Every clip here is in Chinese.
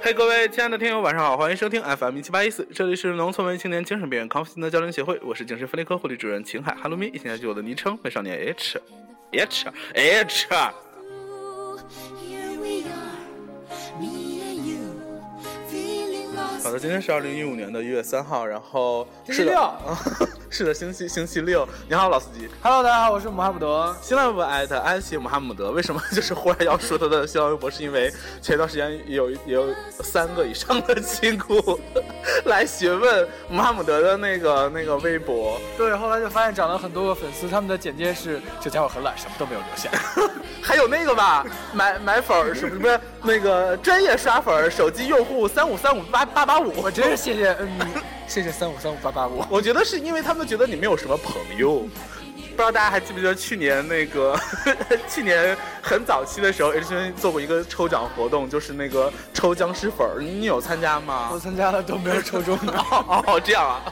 嘿，各位亲爱的听友，晚上好，欢迎收听 FM 一七八一四，这里是农村文青年精神病院康复心得交流协会，我是精神分裂科护理主任秦海，哈喽咪，现在就我的昵称美少年 H H H。Here we are, me and you, feeling lost. 好的，今天是二零一五年的一月三号，然后星期六是的，是的，星期星期六。你好，老司机。Hello，大家好，我是穆哈姆德。新浪微博艾特安琪姆哈姆德，为什么就是忽然要说他的新浪微博？是因为前段时间有有三个以上的亲姑 来询问穆哈姆德的那个那个微博，对，后来就发现涨了很多个粉丝，他们的简介是这家伙很懒，什么都没有留下。还有那个吧，买买粉儿是不是那个专业刷粉儿，手机用户三五三五八八八五？我真是谢谢，嗯，谢谢三五三五八八五。我觉得是因为他们觉得你没有什么朋友。不知道大家还记不记得去年那个 去年很早期的时候，H 君做过一个抽奖活动，就是那个抽僵尸粉儿，你有参加吗？我参加了都没有抽中的。哦哦，这样啊，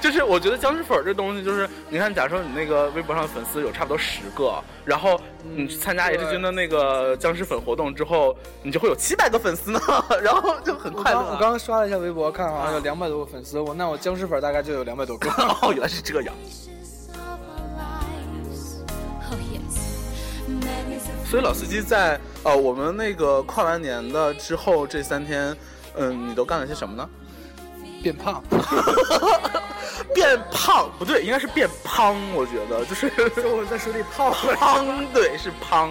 就是我觉得僵尸粉儿这东西，就是你看，假如说你那个微博上粉丝有差不多十个，然后你去参加 H 君的那个僵尸粉活动之后，你就会有七百个粉丝呢，然后就很快乐我刚刚刷了一下微博，看好像有两百多个粉丝，我那我僵尸粉大概就有两百多个。哦，原来是这样。所以老司机在呃我们那个跨完年的之后这三天，嗯，你都干了些什么呢？变胖，变胖不对，应该是变胖，我觉得就是就我在水里泡了。胖，对，是胖。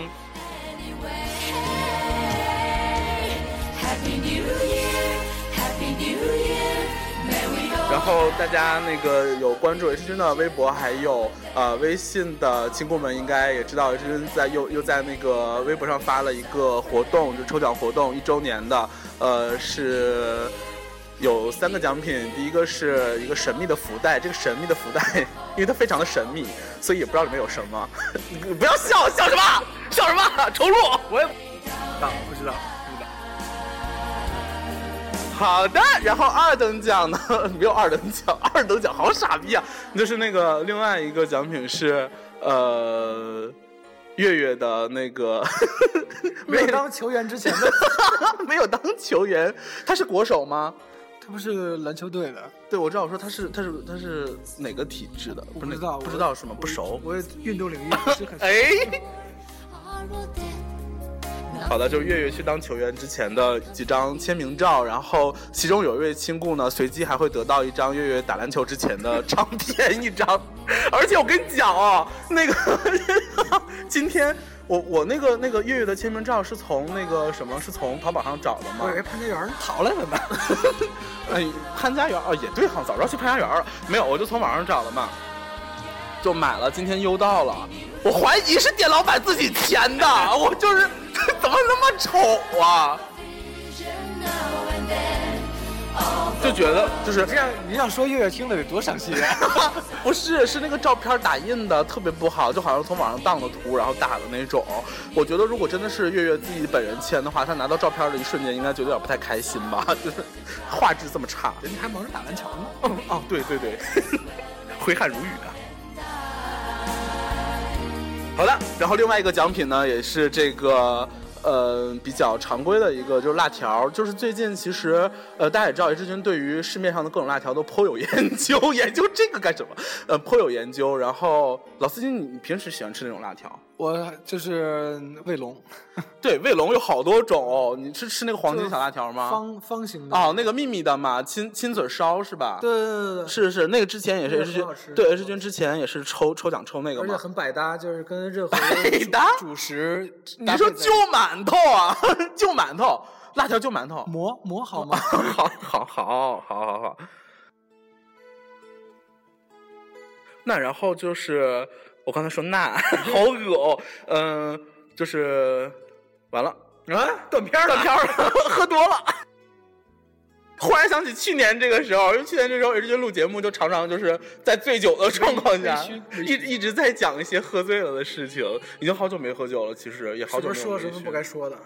然后大家那个有关注 H 君的微博，还有呃微信的亲故们，应该也知道 H 君在又又在那个微博上发了一个活动，就抽奖活动一周年的，呃是有三个奖品，第一个是一个神秘的福袋，这个神秘的福袋，因为它非常的神秘，所以也不知道里面有什么。你不要笑，笑什么？笑什么？重录。我也不知道，不知道，不知道。好的，然后二等奖呢？没有二等奖，二等奖好傻逼啊！就是那个另外一个奖品是呃月月的那个 没有当球员之前的，没有当球员，他是国手吗？他不是篮球队的，对，我知道，我说他是他是他是哪个体制的？不知道，不知道是吗？不熟。我也运动领域不是很熟。哎，好的，就是月月去当球员之前的几张签名照，然后其中有一位亲故呢，随机还会得到一张月月打篮球之前的照片一张，而且我跟你讲哦，那个 今天我我那个那个月月的签名照是从那个什么，是从淘宝上找的吗我以？为潘家园淘来了呢。哎，潘家园哦，也对哈，早知道去潘家园了。没有，我就从网上找的嘛，就买了，今天邮到了。我怀疑是店老板自己签的，我就是 怎么那么丑啊 就觉得就是这样，你想说月月听了得多伤心啊！不是是那个照片打印的特别不好，就好像从网上当的图然后打的那种。我觉得如果真的是月月自己本人签的话，他拿到照片的一瞬间应该觉得有点不太开心吧，就是画质这么差。人家还忙着打篮球呢。嗯哦，对对对，挥汗如雨啊。好的，然后另外一个奖品呢，也是这个呃比较常规的一个，就是辣条。就是最近其实呃大家也知道，叶志军对于市面上的各种辣条都颇有研究，研究这个干什么？呃，颇有研究。然后老司机，你你平时喜欢吃那种辣条？我就是卫龙，对，卫龙有好多种，你是吃那个黄金小辣条吗？方方形的。哦，那个秘密的嘛，亲亲嘴烧是吧？对对对对，是是，那个之前也是那个 H 君对 H 君之前也是抽抽奖抽那个而且嘛。很百搭，就是跟任何百搭主食你说就馒头啊，就馒头，辣条就馒头。馍馍好吗？好好好好好好好。那然后就是我刚才说那 好恶哦，嗯、就是完了啊，断片儿断片儿了，喝多了。忽然想起去年这个时候，因为去年这时候 H 君录节目就常常就是在醉酒的状况下一一直在讲一些喝醉了的事情。已经好久没喝酒了，其实也好久没有是不是说了什么不该说的？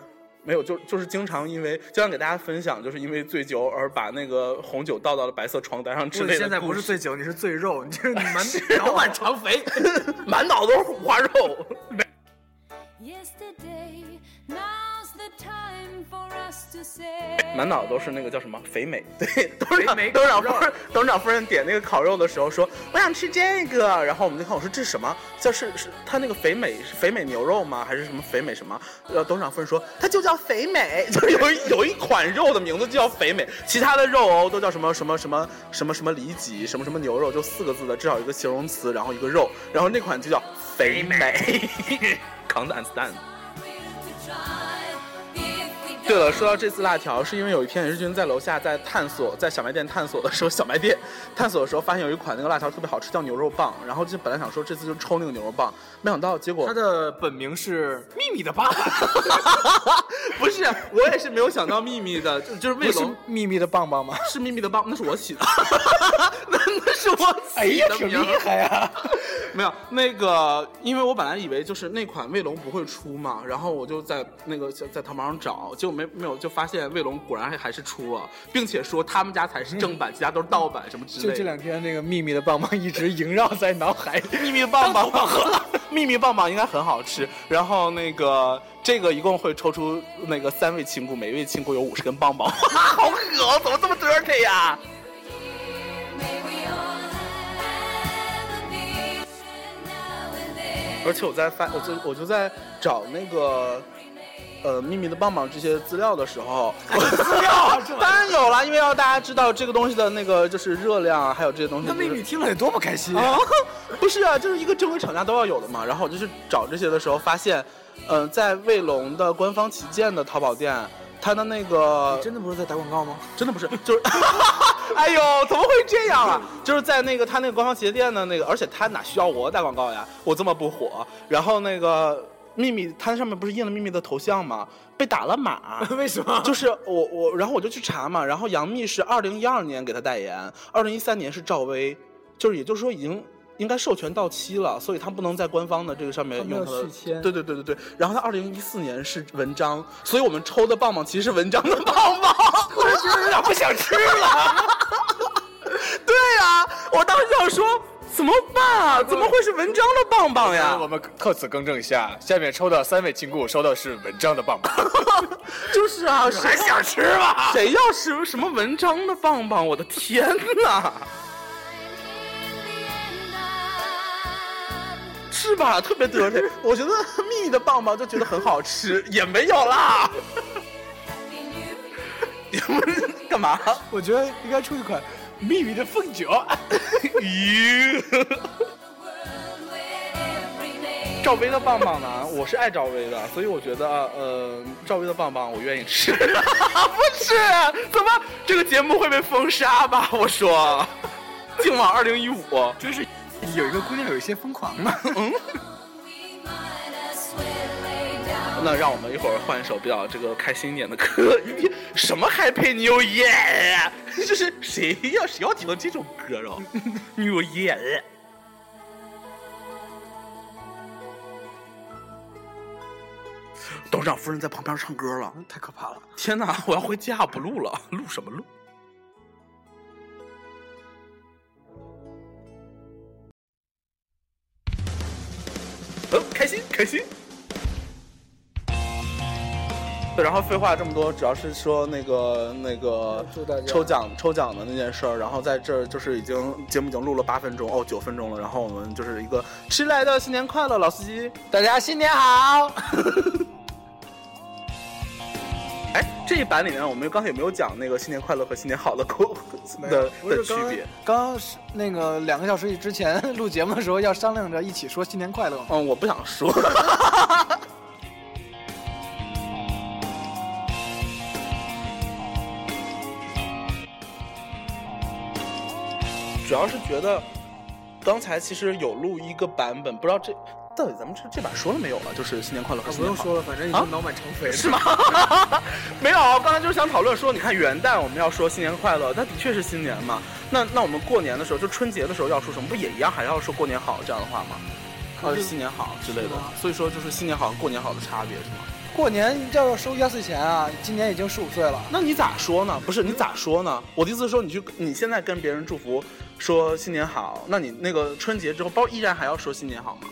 没有，就就是经常因为经常给大家分享，就是因为醉酒而把那个红酒倒到了白色床单上之类的。现在不是醉酒，你是醉肉，你这 你满脑满肠肥。满脑都是五花肉。满脑都是那个叫什么肥美，对，董事长肥美董事长夫人董事长夫人点那个烤肉的时候说我想吃这个，然后我们就看我说这是什么？叫是是他那个肥美是肥美牛肉吗？还是什么肥美什么？呃，董事长夫人说它就叫肥美，就是有一有一款肉的名字就叫肥美，其他的肉哦都叫什么什么什么什么什么里脊什么什么牛肉，就四个字的，至少一个形容词，然后一个肉，然后那款就叫肥美。扛的 understand。对了，说到这次辣条，是因为有一天日军在楼下在探索，在小卖店探索的时候，小卖店探索的时候发现有一款那个辣条特别好吃，叫牛肉棒。然后就本来想说这次就抽那个牛肉棒，没想到结果它的本名是秘密的爸爸，不是，我也是没有想到秘密的，就就是卫不是龙秘密的棒棒吗？是秘密的棒，那是我起的，那那是我哎呀，挺起的名厉害呀！没有那个，因为我本来以为就是那款卫龙不会出嘛，然后我就在那个在在淘宝上找，结果没没有，就发现卫龙果然还还是出了，并且说他们家才是正版，其他都是盗版什么之类的。就这两天，那个秘密的棒棒一直萦绕在脑海里。秘密棒棒，秘密棒棒应该很好吃。然后那个这个一共会抽出那个三位亲姑，每一位亲姑有五十根棒棒，好恶哦，怎么这么 dirty 呀而且我在发，我就我就在找那个。呃，秘密的棒棒这些资料的时候，资料 当然有了，因为要大家知道这个东西的那个就是热量啊，还有这些东西、就是。那秘密听了得多不开心啊，不是啊，就是一个正规厂家都要有的嘛。然后我就去找这些的时候，发现，嗯、在卫龙的官方旗舰的淘宝店，它的那个真的不是在打广告吗？真的不是，就是，哎呦，怎么会这样啊？就是在那个他那个官方鞋店的那个，而且他哪需要我打广告呀？我这么不火，然后那个秘密，它上面不是印了秘密的头像吗？被打了码，为什么？就是我我，然后我就去查嘛，然后杨幂是二零一二年给他代言，二零一三年是赵薇，就是也就是说已经。应该授权到期了，所以他不能在官方的这个上面用他的续签对对对对对。然后他二零一四年是文章，所以我们抽的棒棒其实是文章的棒棒。我就是有点不想吃了。对呀、我当时想说怎么办啊？怎么会是文章的棒棒呀？我们特此更正一下，下面抽的三位亲故收到是文章的棒棒，就是啊，谁 还想吃吗？谁要吃什么文章的棒棒？我的天哪是吧？特别得力。我觉得蜜的棒棒就觉得很好吃，也没有啦。干嘛？我觉得应该出一款秘密的凤酒。赵薇的棒棒呢？我是爱赵薇的，所以我觉得，呃，赵薇的棒棒我愿意吃。不是，怎么这个节目会被封杀吧？我说，净网二零一五。真是有一个姑娘有一些疯狂嘛。we 那让我们一会儿换一首比较这个开心一点的歌。什么 Happy New Year？就是谁要谁要听这种歌啊？New Year。董事长夫人在旁边唱歌了，太可怕了！天哪！我要回家不录了，录什么录？哦，开心开心。对，然后废话这么多，主要是说那个那个抽奖抽奖的那件事儿，然后在这儿就是已经节目已经录了八分钟哦，九分钟了，然后我们就是一个迟来的新年快乐，老司机。大家新年好！哎，这一版里面我们刚才有没有讲那个新年快乐和新年好的口 的的区别？刚刚是那个两个小时之前 录节目的时候要商量着一起说新年快乐嘛。嗯，我不想说。主要是觉得刚才其实有录一个版本，不知道这到底咱们这这版说了没有了？就是新年快乐和新年好。不用说了，反正已啊经脑满肠肥了。是吗？没有，刚才就是想讨论说，你看元旦我们要说新年快乐，那的确是新年嘛。那那我们过年的时候，就春节的时候要说什么？不也一样，还要说过年好这样的话吗？或者是新年好之类的。所以说，就是新年好和过年好的差别是吗？过年要收压岁钱啊！今年已经十五岁了，那你咋说呢？不是你咋说呢？我的意思是说，你去你现在跟别人祝福说新年好，那你那个春节之后，包依然还要说新年好吗？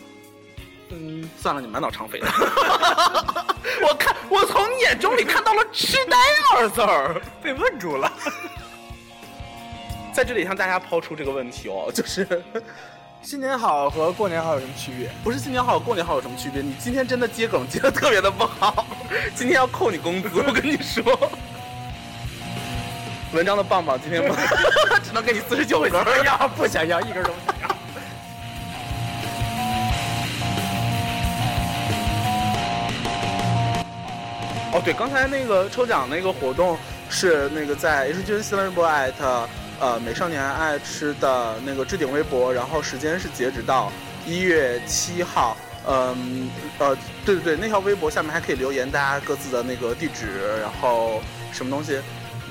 嗯，算了，你满脑肠肥的。我看，我从你眼中里看到了痴呆二字儿。被问住了。在这里向大家抛出这个问题哦，就是新年好和过年好有什么区别？不是新年好，过年好有什么区别？你今天真的接梗接的特别的不好，今天要扣你工资，我跟你说。文章的棒棒今天不 只能给你四十九根儿。想要不想要一根都不想要。哦，对，刚才那个抽奖那个活动是那个在 H 君新浪微博艾特呃美少年爱吃的那个置顶微博，然后时间是截止到一月七号。嗯呃，对对对，那条微博下面还可以留言大家各自的那个地址，然后什么东西，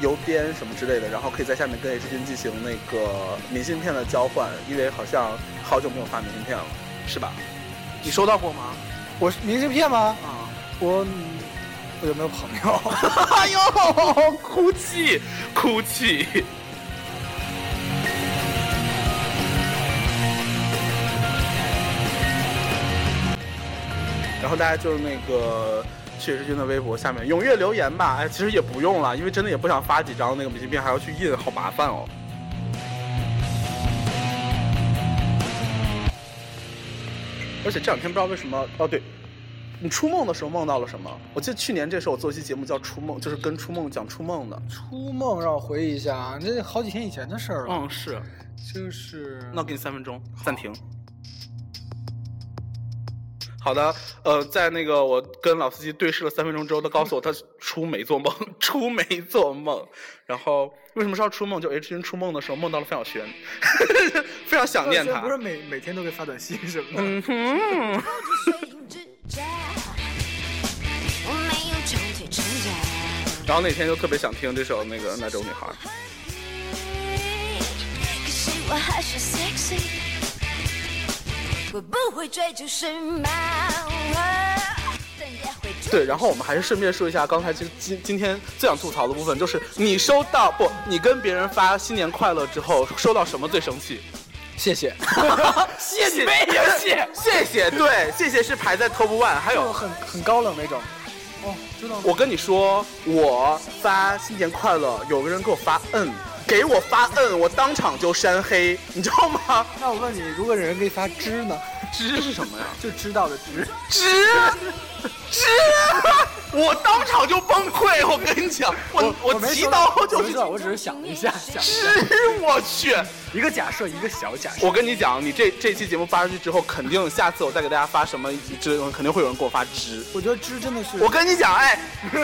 邮编什么之类的，然后可以在下面跟 H 君进行那个明信片的交换，因为好像好久没有发明信片了，是吧？你收到过吗？我是明信片吗？啊。我我有没有朋友？哎呦，哭泣，哭泣。然后大家就那个去日军的微博下面踊跃留言吧。哎，其实也不用了，因为真的也不想发几张那个明信片，还要去印，好麻烦哦。而且这两天不知道为什么，哦对，你初梦的时候梦到了什么？我记得去年这时候我做一期节目叫《初梦》，就是跟初梦讲初梦的。初梦让我回忆一下，那好几天以前的事儿了。嗯，是。就是那我给你三分钟，暂停。好的，呃，在那个我跟老司机对视了三分钟之后，他告诉我他出没做梦，出没做梦。然后为什么说要出梦？就 H 君出梦的时候梦到了范晓萱，非常想念他不。是每每天都给发短信什么的。然后那天就特别想听这首那个那种女孩。可是我还是 sexy，我不会追求时髦，但也会对，然后我们还是顺便说一下，刚才其实今今天最想吐槽的部分，就是你收到不？你跟别人发新年快乐之后，收到什么最生气？谢谢，谢谢，谢 谢谢，对，谢谢是排在 top one，还有很很高冷那种。哦，知道了。我跟你说，我发新年快乐，有个人给我发嗯，给我发嗯，我当场就删黑，你知道吗？那我问你，如果有人给你发知呢？知是什么呀？就知道的知。知知，我当场就崩溃，我跟你讲，我我没说刀就我知道，我只是想了一下，想了一下知，我去。一个假设，一个小假设。我跟你讲，你这这期节目发出去之后，肯定下次我再给大家发什么知，肯定会有人给我发知。我觉得知真的是，我跟你讲，哎，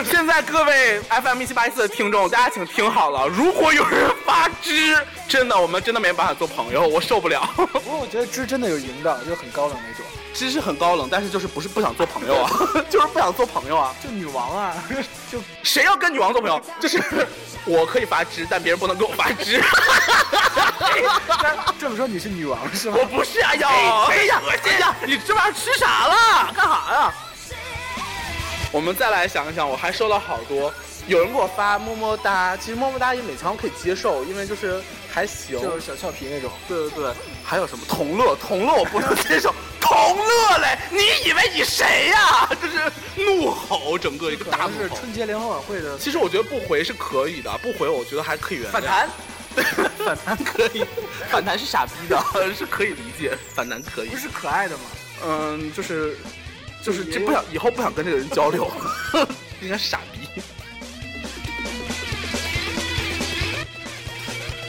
现在各位 FM 一七八一四的听众，大家请听好了，如果有人发知，真的，我们真的没办法做朋友，我受不了。不过我觉得知真的有赢的，就很高冷那种。知是很高冷，但是就是不是不想做朋友啊，就是不想做朋友啊。就女王啊，就谁要跟女王做朋友？就是我可以发知，但别人不能给我发知。这么说你是女王是吗？我不是啊，呀，哎呀，哎呀，你这玩意儿吃啥了？干啥呀？我们再来想一想，我还收到好多，有人给我发么么哒，其实么么哒也勉强可以接受，因为就是还行。就是小俏皮那种。对对对，还有什么同乐？同乐我不能接受，同乐嘞！你以为你谁呀、就是怒吼，整个一个可大怒吼。是春节联欢晚会的其实我觉得不回是可以的，不回我觉得还可以原谅。反弹，反弹可以，反弹是傻逼的，是可以理解，反弹可以不。是可爱的吗？嗯，就是就是这不想以后不想跟这个人交流，应该是傻逼。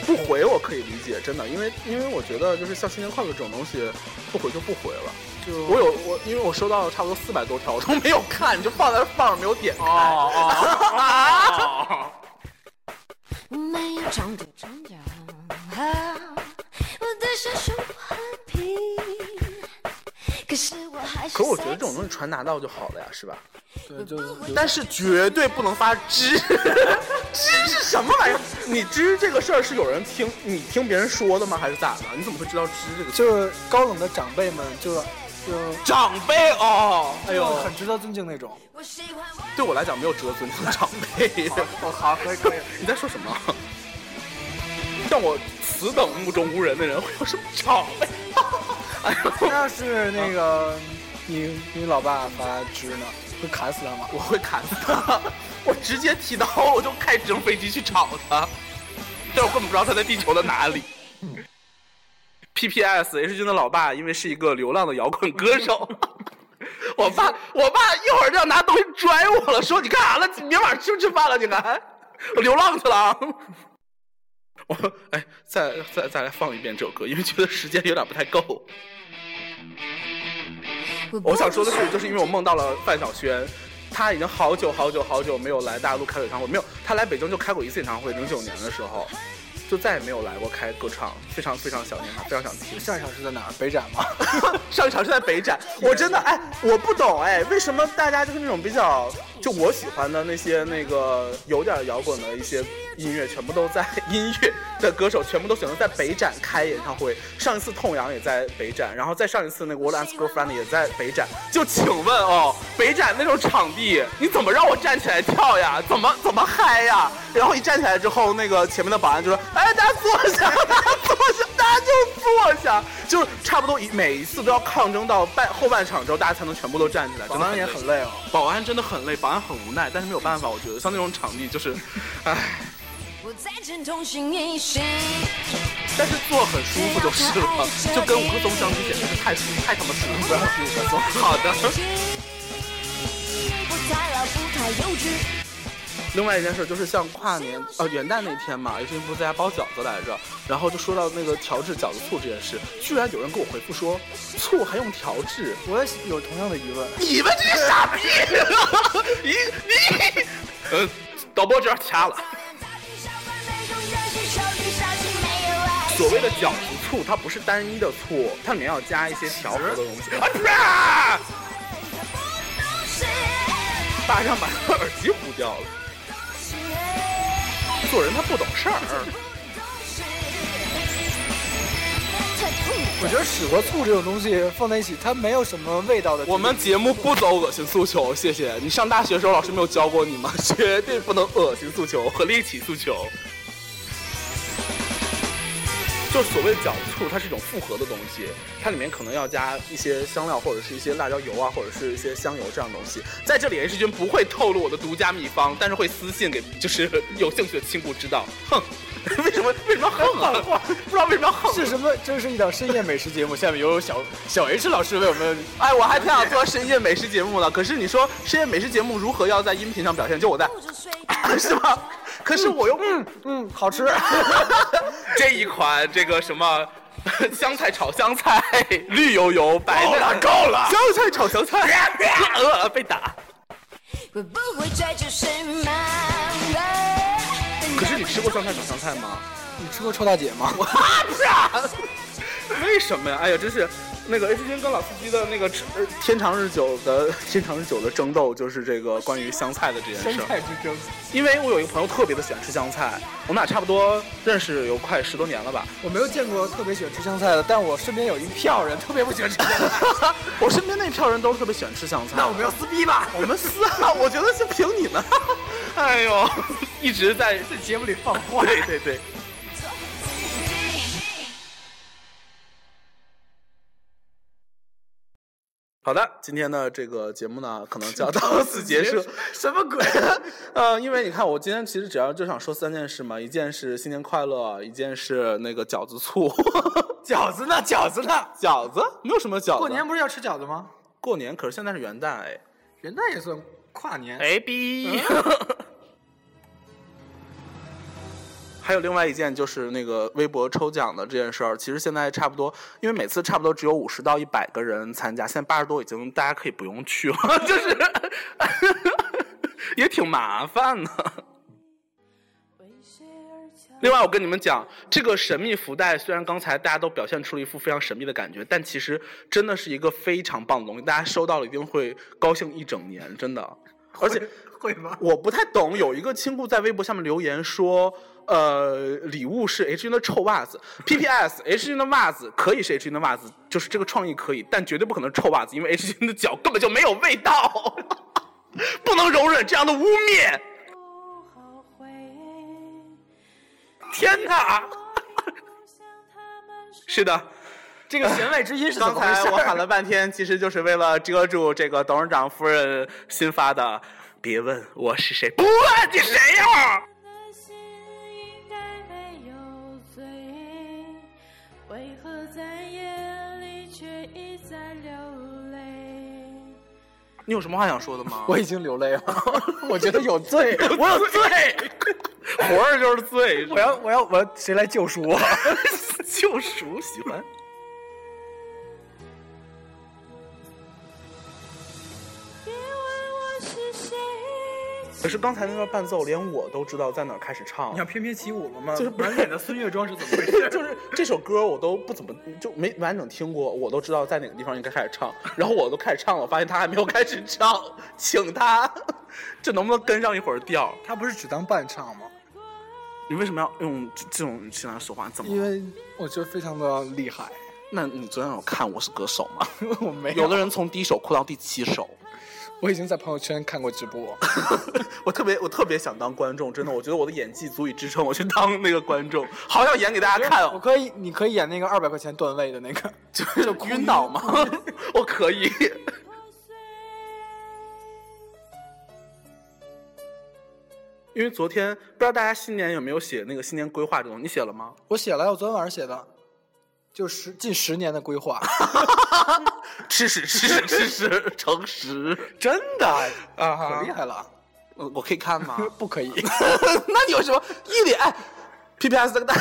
不回我可以理解，真的，因为因为我觉得就是像新年快乐这种东西，不回就不回了。就我有我，因为我收到了差不多四百多条，我都没有看，就放在那放着没有点开。哦哦，我没有长腿成家，我的小手很皮，可是我还是。可我觉得这种东西传达到就好了呀，是吧？对，就但是绝对不能发知，知是什么玩意儿？你知这个事儿是有人听你听别人说的吗？还是咋的？你怎么会知道知这个？就是高冷的长辈们就就长辈哦，哎就呦，很值得尊敬那种。对我来讲没有值得尊敬的长辈。哦，好，可以可以。你在说什么？像我此等目中无人的人会有什么长辈？哎呦，那要是那个你你老爸发知呢，会砍死他吗？我会砍死他，我直接提刀，我就开直升飞机去找他，但我根本不知道他在地球的哪里。P.P.S. H 君的老爸因为是一个流浪的摇滚歌手，我爸我爸一会儿就要拿东西拽我了，说你干啥了？明晚上吃不吃饭了？你还我流浪去了啊。我哎，再再再来放一遍这首歌，因为觉得时间有点不太够。我想说的是，就是因为我梦到了范晓萱，她已经好久好久好久没有来大陆开演唱会，没有，她来北京就开过一次演唱会，零九年的时候，就再也没有来过开歌唱，非常非常想念她，非常想听。上一场是在哪儿？北展吗？上一场是在北展，我真的哎，我不懂哎，为什么大家就是那种比较，就我喜欢的那些那个有点摇滚的一些音乐，全部都在音乐的歌手全部都选择在北展开演唱会。上一次痛痒也在北展，然后再上一次那个 World Dance Girlfriend 也在北展。就请问哦，北展那种场地，你怎么让我站起来跳呀？怎么怎么嗨呀？然后一站起来之后，那个前面的保安就说：“哎，大家坐下，大家坐下，就坐下。”就是差不多一每一次都要抗争到半后半场之后，大家才能全部都站起来。保安也很累哦。保安真的很累，保安很无奈，但是没有办法，我觉得像那种场地就是，唉。但是坐很舒服就是了，就跟五棵松相比简直是太舒服太他妈舒服了。五棵松，好的。另外一件事就是像跨年呃元旦那天嘛君不是在家包饺子来着，然后就说到那个调制饺子醋这件事，居然有人给我回复说醋还用调制，我也有同样的疑问。你们这些傻逼！你你，呃，导播这样掐了。所谓的饺子醋，它不是单一的醋，它里面要加一些调和的东西。啊啪！大象 把他耳机糊掉了。做人他不懂事儿。我觉得屎和醋这种东西放在一起，它没有什么味道的。我们节目不走恶心诉求，谢谢你。上大学的时候老师没有教过你吗？绝对不能恶心诉求和猎奇诉求。就所谓饺子醋，它是一种复合的东西，它里面可能要加一些香料或者是一些辣椒油啊，或者是一些香油这样的东西。在这里，H 君不会透露我的独家秘方，但是会私信给就是有兴趣的亲故知道。哼，为什么为什么横啊？不知道为什么要横。是什么？这是一档深夜美食节目，下面有小小 H 老师为我们。哎，我还挺想做深夜美食节目的，可是你说深夜美食节目如何要在音频上表现？就我在，是吧？可是我又嗯嗯，好吃。这一款这个什么 香菜炒香菜，绿油油白够了嫩，够了香菜炒香菜，呃被打。可是你吃过香菜炒香菜吗？你吃过臭大姐吗？不是啊，为什么呀？哎呀，真是那个 H 君跟老司机的那个呃天长日久的天长日久的争斗，就是这个关于香菜的这件事香。菜之争。因为我有一个朋友特别的喜欢吃香菜，我们俩差不多认识有快十多年了吧。我没有见过特别喜欢吃香菜的，但我身边有一票人特别不喜欢吃香菜。我身边那票人都特别喜欢吃香菜。那我们要撕逼吧？我们撕啊！我觉得是凭你们。哎呦，一直在在节目里放话。对对对。好的，今天的这个节目呢，可能就要到此结束。什么鬼？呃，因为你看，我今天其实主要就想说三件事嘛，一件是新年快乐，一件是那个饺子醋。饺子呢？饺子呢？饺子没有什么饺子。过年不是要吃饺子吗？过年，可是现在是元旦哎。元旦也算跨年。哎逼！还有另外一件就是那个微博抽奖的这件事儿，其实现在差不多，因为每次差不多只有五十到一百个人参加，现在八十多已经大家可以不用去了，就是 也挺麻烦的。另外，我跟你们讲，这个神秘福袋虽然刚才大家都表现出了一副非常神秘的感觉，但其实真的是一个非常棒的东西，大家收到了一定会高兴一整年，真的。而且会吗？我不太懂，有一个亲故在微博下面留言说，呃，礼物是 H 君的臭袜子。P.P.S. H 君的袜子可以是 H 君的袜子，就是这个创意可以，但绝对不可能臭袜子，因为 H 君的脚根本就没有味道，不能容忍这样的污蔑。天哪！是的，这个弦外之音是 刚？才我喊了半天，其实就是为了遮住这个董事长夫人新发的“别问我是谁”，不问你谁呀？你有什么话想说的吗？我已经流泪了，我觉得有罪，我有罪，活着就是罪，我要我要我要谁来救赎我？救赎喜欢。可是刚才那段伴奏，连我都知道在哪儿开始唱你。要翩翩起舞了吗？就是满脸的孙悦妆是怎么回事？就是这首歌我都不怎么就没完整听过，我都知道在哪个地方应该开始唱，然后我都开始唱了，我发现他还没有开始唱，请他，这能不能跟上一会儿调？他不是只当伴唱吗？你为什么要用这这种语气来说话？怎么？因为我觉得非常的厉害。那你昨天有看《我是歌手》吗？我没有有的人从第一首哭到第七首，我已经在朋友圈看过直播。我特别我特别想当观众，真的，我觉得我的演技足以支撑我去当那个观众，好想演给大家看哦。我可以，你可以演那个二百块钱段位的那个，就是晕倒吗？我可以。因为昨天不知道大家新年有没有写那个新年规划这种，你写了吗？我写了，我昨天晚上写的，就十近十年的规划，吃屎吃屎吃屎诚实 真的啊可厉害了。我我可以看吗？不可以，那你有什么一脸？哎 PPS 跟大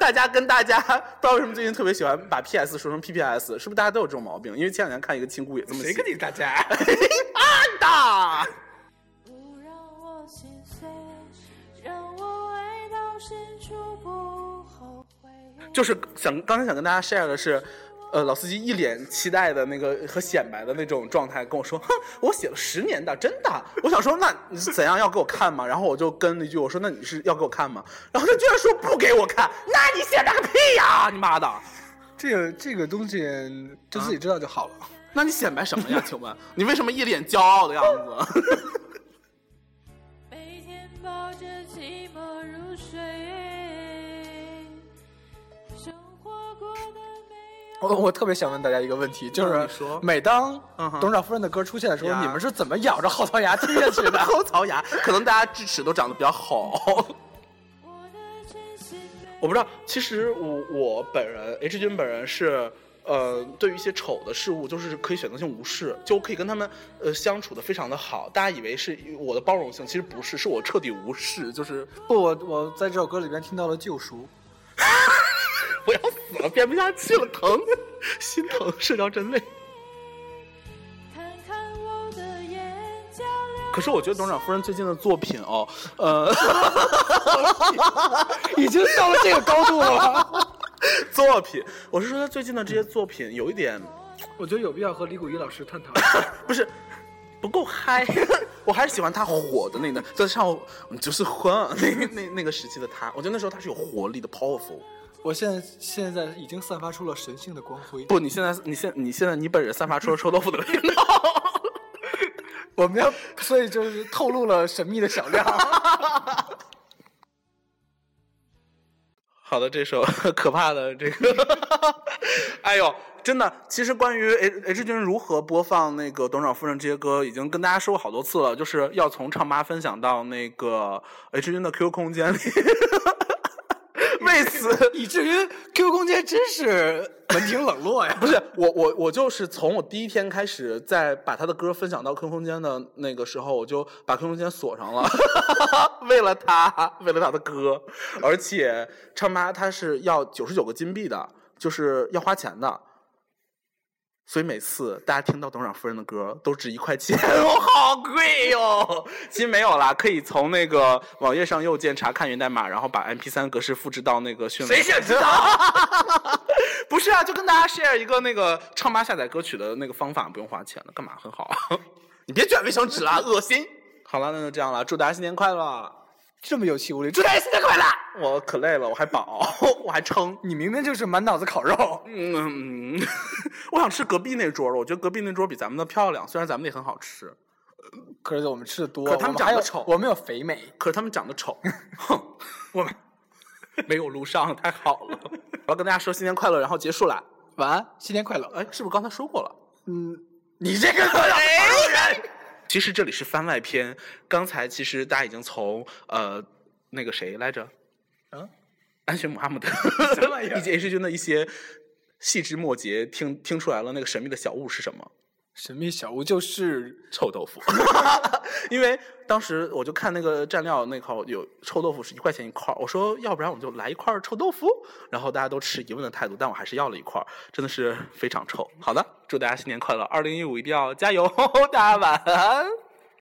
大家跟大家不知道为什么最近特别喜欢把 PS 说成 PPS，是不是大家都有这种毛病？因为前两天看一个亲姑也这么谁跟。你大家？安的？不让我心碎，让我爱到深处不。就是想刚才想跟大家 share 的是，呃，老司机一脸期待的那个和显摆的那种状态跟我说，哼，我写了十年的，真的。我想说，那你是怎样要给我看吗？然后我就跟了一句，我说那你是要给我看吗？然后他居然说不给我看，那你显摆个屁呀，你妈的！这个这个东西就自己知道就好了。那你显摆什么呀？请问你为什么一脸骄傲的样子？每天抱着寂寞入睡，我我特别想问大家一个问题，就是每当董事长夫人的歌出现的时候，呀你们是怎么咬着后槽牙听下去的？后槽牙，可能大家智齿都长得比较好。我不知道，其实我我本人 H 君本人是，呃，对于一些丑的事物，就是可以选择性无视，就我可以跟他们呃相处的非常的好。大家以为是我的包容性，其实不是，是我彻底无视，就是不，我我在这首歌里边听到了救赎。我要死了，编不下去了，疼，心疼，社交真累。看看我的眼。可是我觉得董事长夫人最近的作品哦，呃，已经到了这个高度了吗？作品，我是说他最近的这些作品有一点我觉得有必要和李谷一老师探讨。不是不够嗨，我还是喜欢他火的那个，在唱嗯就是混那那那个时期的他，我觉得那时候他是有活力的，powerful。我现在现在已经散发出了神性的光辉。不，你现在你现你现在你本人散发出了臭豆腐的味道。我们要，所以就是透露了神秘的小亮。好的，这首 可怕的这个，哎呦，真的，其实关于 H H 君如何播放那个董事长夫人这些歌，已经跟大家说过好多次了，就是要从唱吧分享到那个 H 君的 QQ 空间里。为此，以至于 QQ 空间真是门庭冷落呀！不是我我我就是从我第一天开始，在把他的歌分享到 QQ 空间的那个时候，我就把 QQ 空间锁上了，为了他，为了他的歌，而且唱吧他是要九十九个金币的，就是要花钱的。所以每次大家听到董事长夫人的歌都值一块钱，哦，好贵哟、其实没有啦，可以从那个网页上右键查看源代码，然后把 MP 三格式复制到那个迅雷。谁想知道？不是啊，就跟大家 share 一个那个唱吧下载歌曲的那个方法，不用花钱的，干嘛？很好啊。你别卷卫生纸啦，恶心。好了，那就这样了，祝大家新年快乐！这么有气无力，祝大家新年快乐！我可累了，我还饱，我还撑。你明明就是满脑子烤肉。嗯，我想吃隔壁那桌的，我觉得隔壁那桌比咱们的漂亮，虽然咱们的也很好吃，可是我们吃的多，可他们长得丑我们有肥美。可是他们长得丑。哼，我们 没有录上，太好了。我要跟大家说新年快乐，然后结束了。晚安，新年快乐。哎，是不是刚才说过了？嗯，你这个其实这里是番外篇，刚才其实大家已经从呃那个谁来着，嗯，安全姆哈姆德以及 H 君的一些细枝末节听听出来了，那个神秘的小物是什么？神秘小屋就是臭豆腐，因为当时我就看那个蘸料那块有臭豆腐是一块钱一块儿，我说要不然我们就来一块臭豆腐，然后大家都持疑问的态度，但我还是要了一块儿，真的是非常臭。好的，祝大家新年快乐，二零一五一定要加油，大家晚安。